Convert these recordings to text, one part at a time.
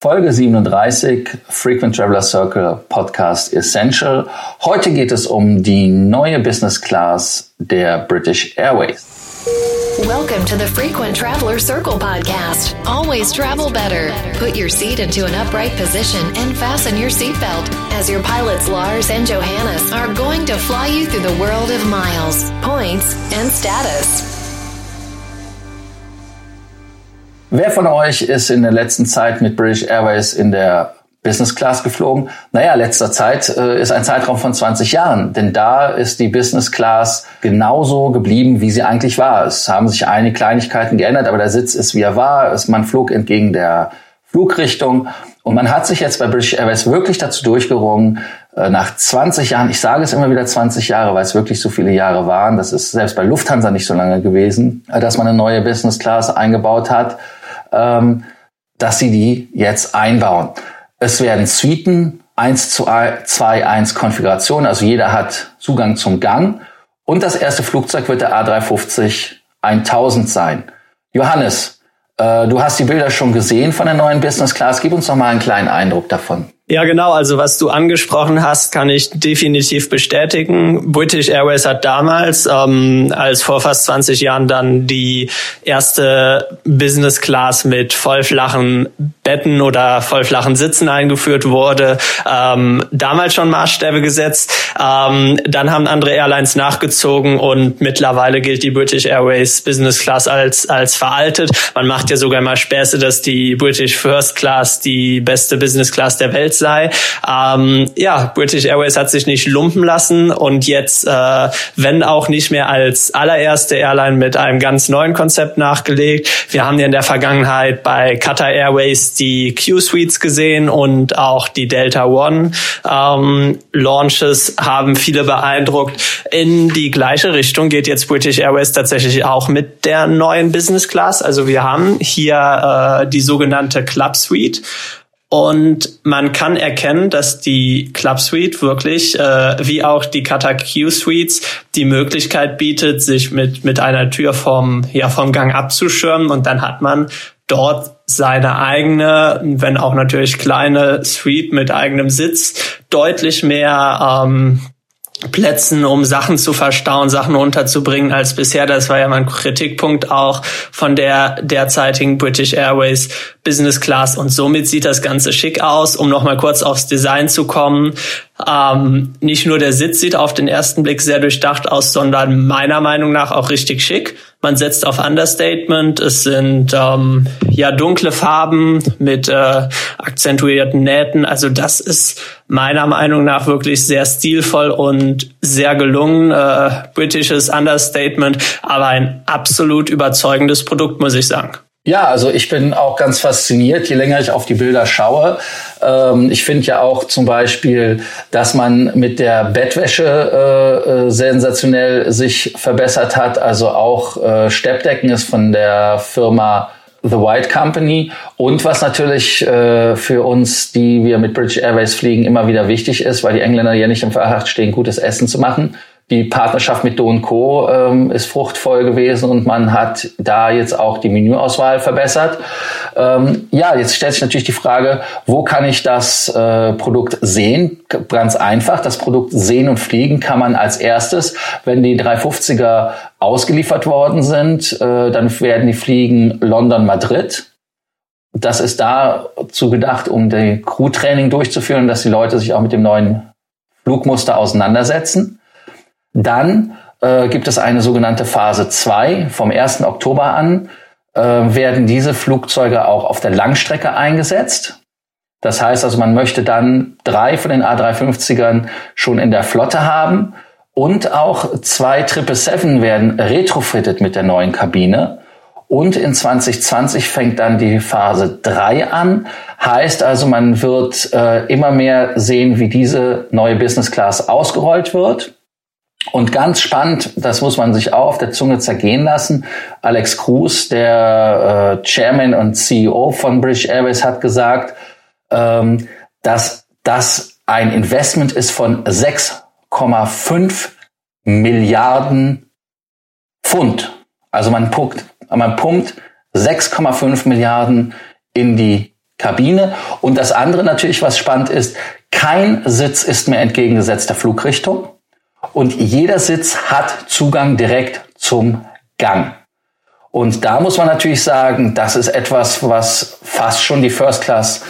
Folge 37 Frequent Traveler Circle Podcast Essential. Heute geht es um die neue Business Class der British Airways. Welcome to the Frequent Traveler Circle podcast. Always travel better. Put your seat into an upright position and fasten your seatbelt as your pilots Lars and Johannes are going to fly you through the world of miles, points, and status. Wer von euch ist in der letzten Zeit mit British Airways in der Business Class geflogen? Naja, letzter Zeit äh, ist ein Zeitraum von 20 Jahren, denn da ist die Business Class genauso geblieben, wie sie eigentlich war. Es haben sich einige Kleinigkeiten geändert, aber der Sitz ist, wie er war. Es, man flog entgegen der Flugrichtung und man hat sich jetzt bei British Airways wirklich dazu durchgerungen, äh, nach 20 Jahren, ich sage es immer wieder 20 Jahre, weil es wirklich so viele Jahre waren, das ist selbst bei Lufthansa nicht so lange gewesen, äh, dass man eine neue Business Class eingebaut hat ähm, dass sie die jetzt einbauen. Es werden Suiten 1 zu 2, 1 Konfiguration, also jeder hat Zugang zum Gang. Und das erste Flugzeug wird der A350 1000 sein. Johannes, äh, du hast die Bilder schon gesehen von der neuen Business Class. Gib uns noch mal einen kleinen Eindruck davon. Ja, genau. Also was du angesprochen hast, kann ich definitiv bestätigen. British Airways hat damals, ähm, als vor fast 20 Jahren dann die erste Business Class mit vollflachen Betten oder vollflachen Sitzen eingeführt wurde, ähm, damals schon Maßstäbe gesetzt. Ähm, dann haben andere Airlines nachgezogen und mittlerweile gilt die British Airways Business Class als als veraltet. Man macht ja sogar mal Späße, dass die British First Class die beste Business Class der Welt sei. Ähm, ja, British Airways hat sich nicht lumpen lassen und jetzt, äh, wenn auch nicht mehr als allererste Airline mit einem ganz neuen Konzept nachgelegt. Wir haben ja in der Vergangenheit bei Qatar Airways die Q-Suites gesehen und auch die Delta One ähm, Launches haben viele beeindruckt. In die gleiche Richtung geht jetzt British Airways tatsächlich auch mit der neuen Business Class. Also wir haben hier äh, die sogenannte Club Suite und man kann erkennen, dass die Club Suite wirklich, äh, wie auch die Kata Q Suites, die Möglichkeit bietet, sich mit, mit einer Tür vom, ja, vom Gang abzuschirmen. Und dann hat man dort seine eigene, wenn auch natürlich kleine Suite mit eigenem Sitz, deutlich mehr ähm, Plätzen, um Sachen zu verstauen, Sachen unterzubringen als bisher. Das war ja mein Kritikpunkt auch von der derzeitigen British Airways Business Class. Und somit sieht das Ganze schick aus. Um nochmal kurz aufs Design zu kommen. Ähm, nicht nur der Sitz sieht auf den ersten Blick sehr durchdacht aus, sondern meiner Meinung nach auch richtig schick. Man setzt auf Understatement. Es sind ähm, ja dunkle Farben mit äh, akzentuierten Nähten. Also das ist meiner Meinung nach wirklich sehr stilvoll und sehr gelungen. Äh, britisches Understatement, aber ein absolut überzeugendes Produkt, muss ich sagen. Ja, also ich bin auch ganz fasziniert, je länger ich auf die Bilder schaue. Ähm, ich finde ja auch zum Beispiel, dass man mit der Bettwäsche äh, äh, sensationell sich verbessert hat. Also auch äh, Steppdecken ist von der Firma The White Company. Und was natürlich äh, für uns, die wir mit British Airways fliegen, immer wieder wichtig ist, weil die Engländer ja nicht im Verdacht stehen, gutes Essen zu machen die Partnerschaft mit Do Co. Ähm, ist fruchtvoll gewesen und man hat da jetzt auch die Menüauswahl verbessert. Ähm, ja, jetzt stellt sich natürlich die Frage, wo kann ich das äh, Produkt sehen? Ganz einfach, das Produkt sehen und fliegen kann man als erstes, wenn die 350er ausgeliefert worden sind, äh, dann werden die fliegen London-Madrid. Das ist dazu gedacht, um die Crew-Training durchzuführen, dass die Leute sich auch mit dem neuen Flugmuster auseinandersetzen. Dann äh, gibt es eine sogenannte Phase 2. Vom 1. Oktober an äh, werden diese Flugzeuge auch auf der Langstrecke eingesetzt. Das heißt also, man möchte dann drei von den A350ern schon in der Flotte haben und auch zwei 777 werden retrofitted mit der neuen Kabine. Und in 2020 fängt dann die Phase 3 an. Heißt also, man wird äh, immer mehr sehen, wie diese neue Business Class ausgerollt wird. Und ganz spannend, das muss man sich auch auf der Zunge zergehen lassen. Alex Cruz, der äh, Chairman und CEO von British Airways, hat gesagt, ähm, dass das ein Investment ist von 6,5 Milliarden Pfund. Also man pumpt, man pumpt 6,5 Milliarden in die Kabine. Und das andere natürlich, was spannend ist, kein Sitz ist mehr entgegengesetzter Flugrichtung und jeder Sitz hat Zugang direkt zum Gang. Und da muss man natürlich sagen, das ist etwas, was fast schon die First Class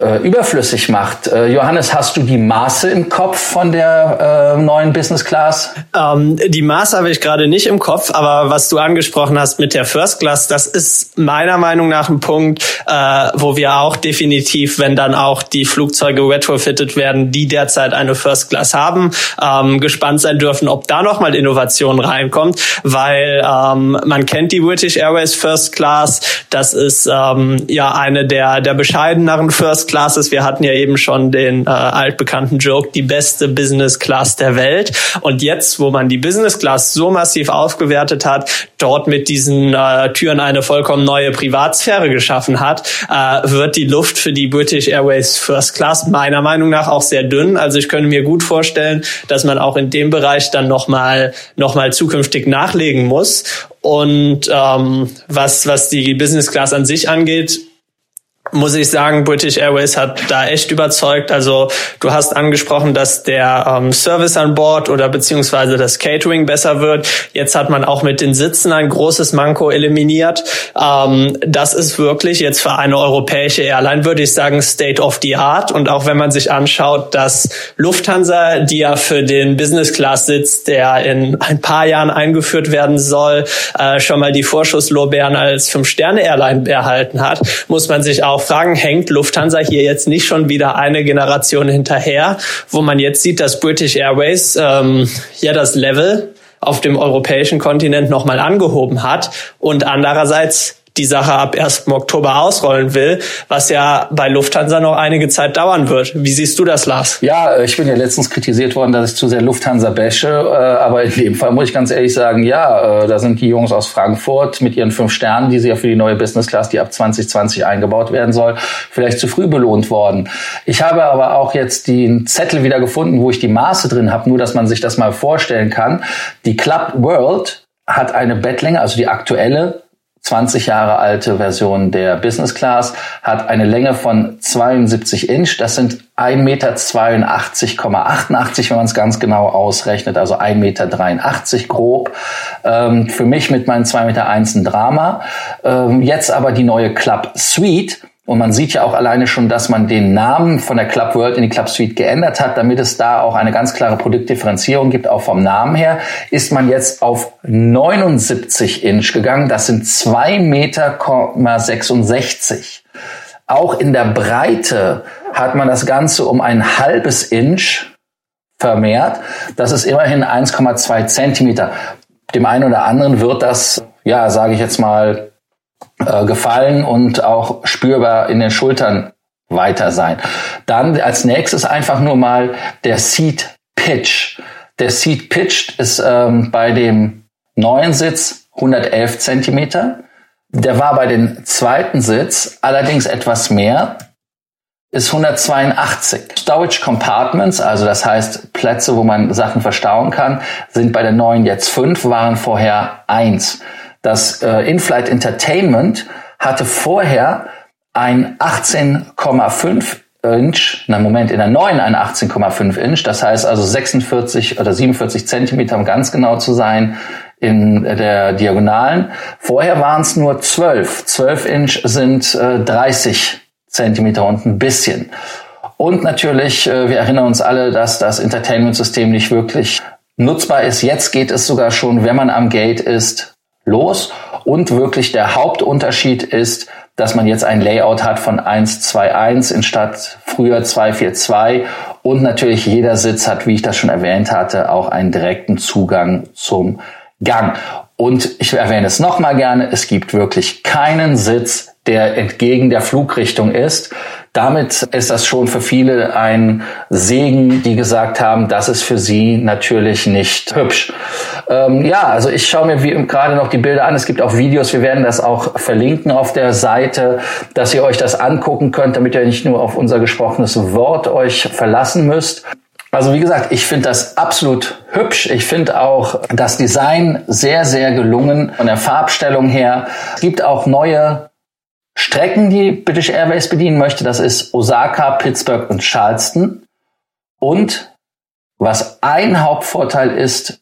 äh, überflüssig macht. Äh, Johannes, hast du die Maße im Kopf von der äh, neuen Business Class? Ähm, die Maße habe ich gerade nicht im Kopf, aber was du angesprochen hast mit der First Class, das ist meiner Meinung nach ein Punkt, äh, wo wir auch definitiv, wenn dann auch die Flugzeuge retrofitted werden, die derzeit eine First Class haben, ähm, gespannt sein dürfen, ob da nochmal Innovation reinkommt, weil ähm, man kennt die British Airways First Class, das ist ähm, ja eine der, der bescheideneren First Classes. Wir hatten ja eben schon den äh, altbekannten Joke, die beste Business Class der Welt. Und jetzt, wo man die Business Class so massiv aufgewertet hat, dort mit diesen äh, Türen eine vollkommen neue Privatsphäre geschaffen hat, äh, wird die Luft für die British Airways First Class meiner Meinung nach auch sehr dünn. Also ich könnte mir gut vorstellen, dass man auch in dem Bereich dann nochmal noch mal zukünftig nachlegen muss. Und ähm, was, was die Business Class an sich angeht, muss ich sagen, British Airways hat da echt überzeugt. Also du hast angesprochen, dass der ähm, Service an Bord oder beziehungsweise das Catering besser wird. Jetzt hat man auch mit den Sitzen ein großes Manko eliminiert. Ähm, das ist wirklich jetzt für eine europäische Airline, würde ich sagen, State of the Art. Und auch wenn man sich anschaut, dass Lufthansa, die ja für den Business Class Sitz, der in ein paar Jahren eingeführt werden soll, äh, schon mal die Vorschusslorbeeren als Fünf-Sterne-Airline erhalten hat, muss man sich auch auch fragen, hängt Lufthansa hier jetzt nicht schon wieder eine Generation hinterher, wo man jetzt sieht, dass British Airways ähm, ja das Level auf dem europäischen Kontinent nochmal angehoben hat und andererseits die Sache ab 1. Oktober ausrollen will, was ja bei Lufthansa noch einige Zeit dauern wird. Wie siehst du das, Lars? Ja, ich bin ja letztens kritisiert worden, dass ich zu sehr Lufthansa bashe, äh, aber in dem Fall muss ich ganz ehrlich sagen, ja, äh, da sind die Jungs aus Frankfurt mit ihren fünf Sternen, die sie ja für die neue Business Class, die ab 2020 eingebaut werden soll, vielleicht zu früh belohnt worden. Ich habe aber auch jetzt den Zettel wieder gefunden, wo ich die Maße drin habe, nur dass man sich das mal vorstellen kann. Die Club World hat eine Bettlänge, also die aktuelle 20 Jahre alte Version der Business Class, hat eine Länge von 72 Inch. Das sind 1,82,88 Meter, wenn man es ganz genau ausrechnet, also 1,83 Meter grob. Ähm, für mich mit meinen 2,1 Meter ein Drama. Ähm, jetzt aber die neue Club Suite und man sieht ja auch alleine schon, dass man den Namen von der Club World in die Club Suite geändert hat, damit es da auch eine ganz klare Produktdifferenzierung gibt, auch vom Namen her, ist man jetzt auf 79 Inch gegangen. Das sind 2,66 Meter. Auch in der Breite hat man das Ganze um ein halbes Inch vermehrt. Das ist immerhin 1,2 Zentimeter. Dem einen oder anderen wird das, ja, sage ich jetzt mal, äh, gefallen und auch spürbar in den Schultern weiter sein. Dann als nächstes einfach nur mal der Seat Pitch. Der Seat Pitch ist ähm, bei dem neuen Sitz 111 Zentimeter. Der war bei dem zweiten Sitz allerdings etwas mehr, ist 182. Storage Compartments, also das heißt Plätze, wo man Sachen verstauen kann, sind bei der neuen jetzt fünf, waren vorher eins. Das äh, In-Flight Entertainment hatte vorher ein 18,5 Inch, na Moment, in der neuen ein 18,5 Inch, das heißt also 46 oder 47 Zentimeter, um ganz genau zu sein, in der Diagonalen. Vorher waren es nur 12. 12 Inch sind äh, 30 Zentimeter und ein bisschen. Und natürlich, äh, wir erinnern uns alle, dass das Entertainment-System nicht wirklich nutzbar ist. Jetzt geht es sogar schon, wenn man am Gate ist, los. Und wirklich der Hauptunterschied ist, dass man jetzt ein Layout hat von 121 in statt früher 242 und natürlich jeder Sitz hat, wie ich das schon erwähnt hatte, auch einen direkten Zugang zum Gang. Und ich erwähne es nochmal gerne, es gibt wirklich keinen Sitz, der entgegen der Flugrichtung ist. Damit ist das schon für viele ein Segen, die gesagt haben, das ist für sie natürlich nicht hübsch. Ähm, ja, also ich schaue mir gerade noch die Bilder an. Es gibt auch Videos, wir werden das auch verlinken auf der Seite, dass ihr euch das angucken könnt, damit ihr nicht nur auf unser gesprochenes Wort euch verlassen müsst. Also wie gesagt, ich finde das absolut hübsch. Ich finde auch das Design sehr, sehr gelungen von der Farbstellung her. Es gibt auch neue Strecken, die British Airways bedienen möchte. Das ist Osaka, Pittsburgh und Charleston. Und was ein Hauptvorteil ist,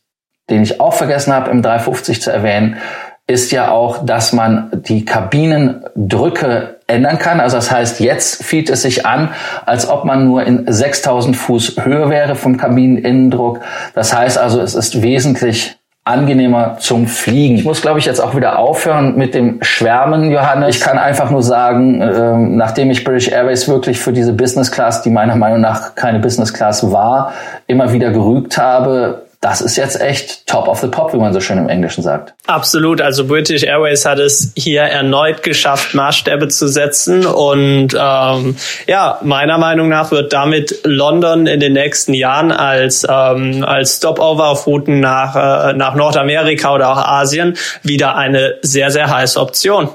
den ich auch vergessen habe im 350 zu erwähnen, ist ja auch, dass man die Kabinendrücke ändern kann. Also das heißt, jetzt fühlt es sich an, als ob man nur in 6000 Fuß Höhe wäre vom Kabineninnendruck. Das heißt also, es ist wesentlich angenehmer zum Fliegen. Ich muss, glaube ich, jetzt auch wieder aufhören mit dem Schwärmen, Johannes. Ich kann einfach nur sagen, äh, nachdem ich British Airways wirklich für diese Business Class, die meiner Meinung nach keine Business Class war, immer wieder gerügt habe, das ist jetzt echt top of the pop, wie man so schön im Englischen sagt. Absolut. Also British Airways hat es hier erneut geschafft, Maßstäbe zu setzen. Und ähm, ja, meiner Meinung nach wird damit London in den nächsten Jahren als, ähm, als Stopover auf Routen nach, äh, nach Nordamerika oder auch Asien wieder eine sehr, sehr heiße Option.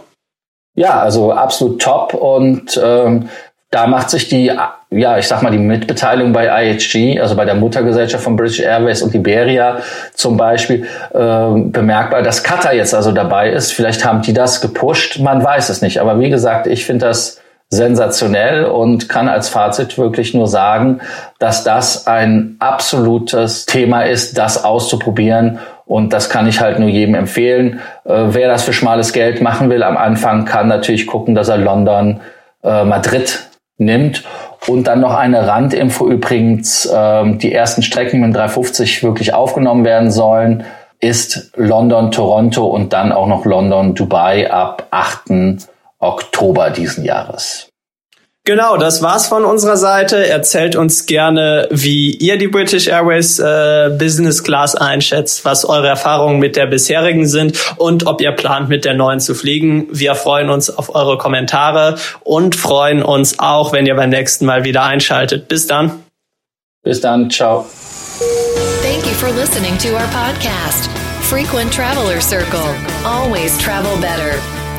Ja, also absolut top. Und ähm, da macht sich die, ja, ich sag mal, die Mitbeteiligung bei IHG, also bei der Muttergesellschaft von British Airways und Iberia zum Beispiel, äh, bemerkbar, dass Qatar jetzt also dabei ist. Vielleicht haben die das gepusht, man weiß es nicht. Aber wie gesagt, ich finde das sensationell und kann als Fazit wirklich nur sagen, dass das ein absolutes Thema ist, das auszuprobieren. Und das kann ich halt nur jedem empfehlen. Äh, wer das für schmales Geld machen will am Anfang, kann natürlich gucken, dass er London, äh, Madrid nimmt. Und dann noch eine Randinfo übrigens, ähm, die ersten Strecken mit 350 wirklich aufgenommen werden sollen, ist London, Toronto und dann auch noch London, Dubai ab 8. Oktober diesen Jahres. Genau, das war's von unserer Seite. Erzählt uns gerne, wie ihr die British Airways äh, Business Class einschätzt, was eure Erfahrungen mit der bisherigen sind und ob ihr plant, mit der neuen zu fliegen. Wir freuen uns auf eure Kommentare und freuen uns auch, wenn ihr beim nächsten Mal wieder einschaltet. Bis dann. Bis dann. Ciao. Thank you for listening to our podcast, Frequent Traveler Circle. Always travel better.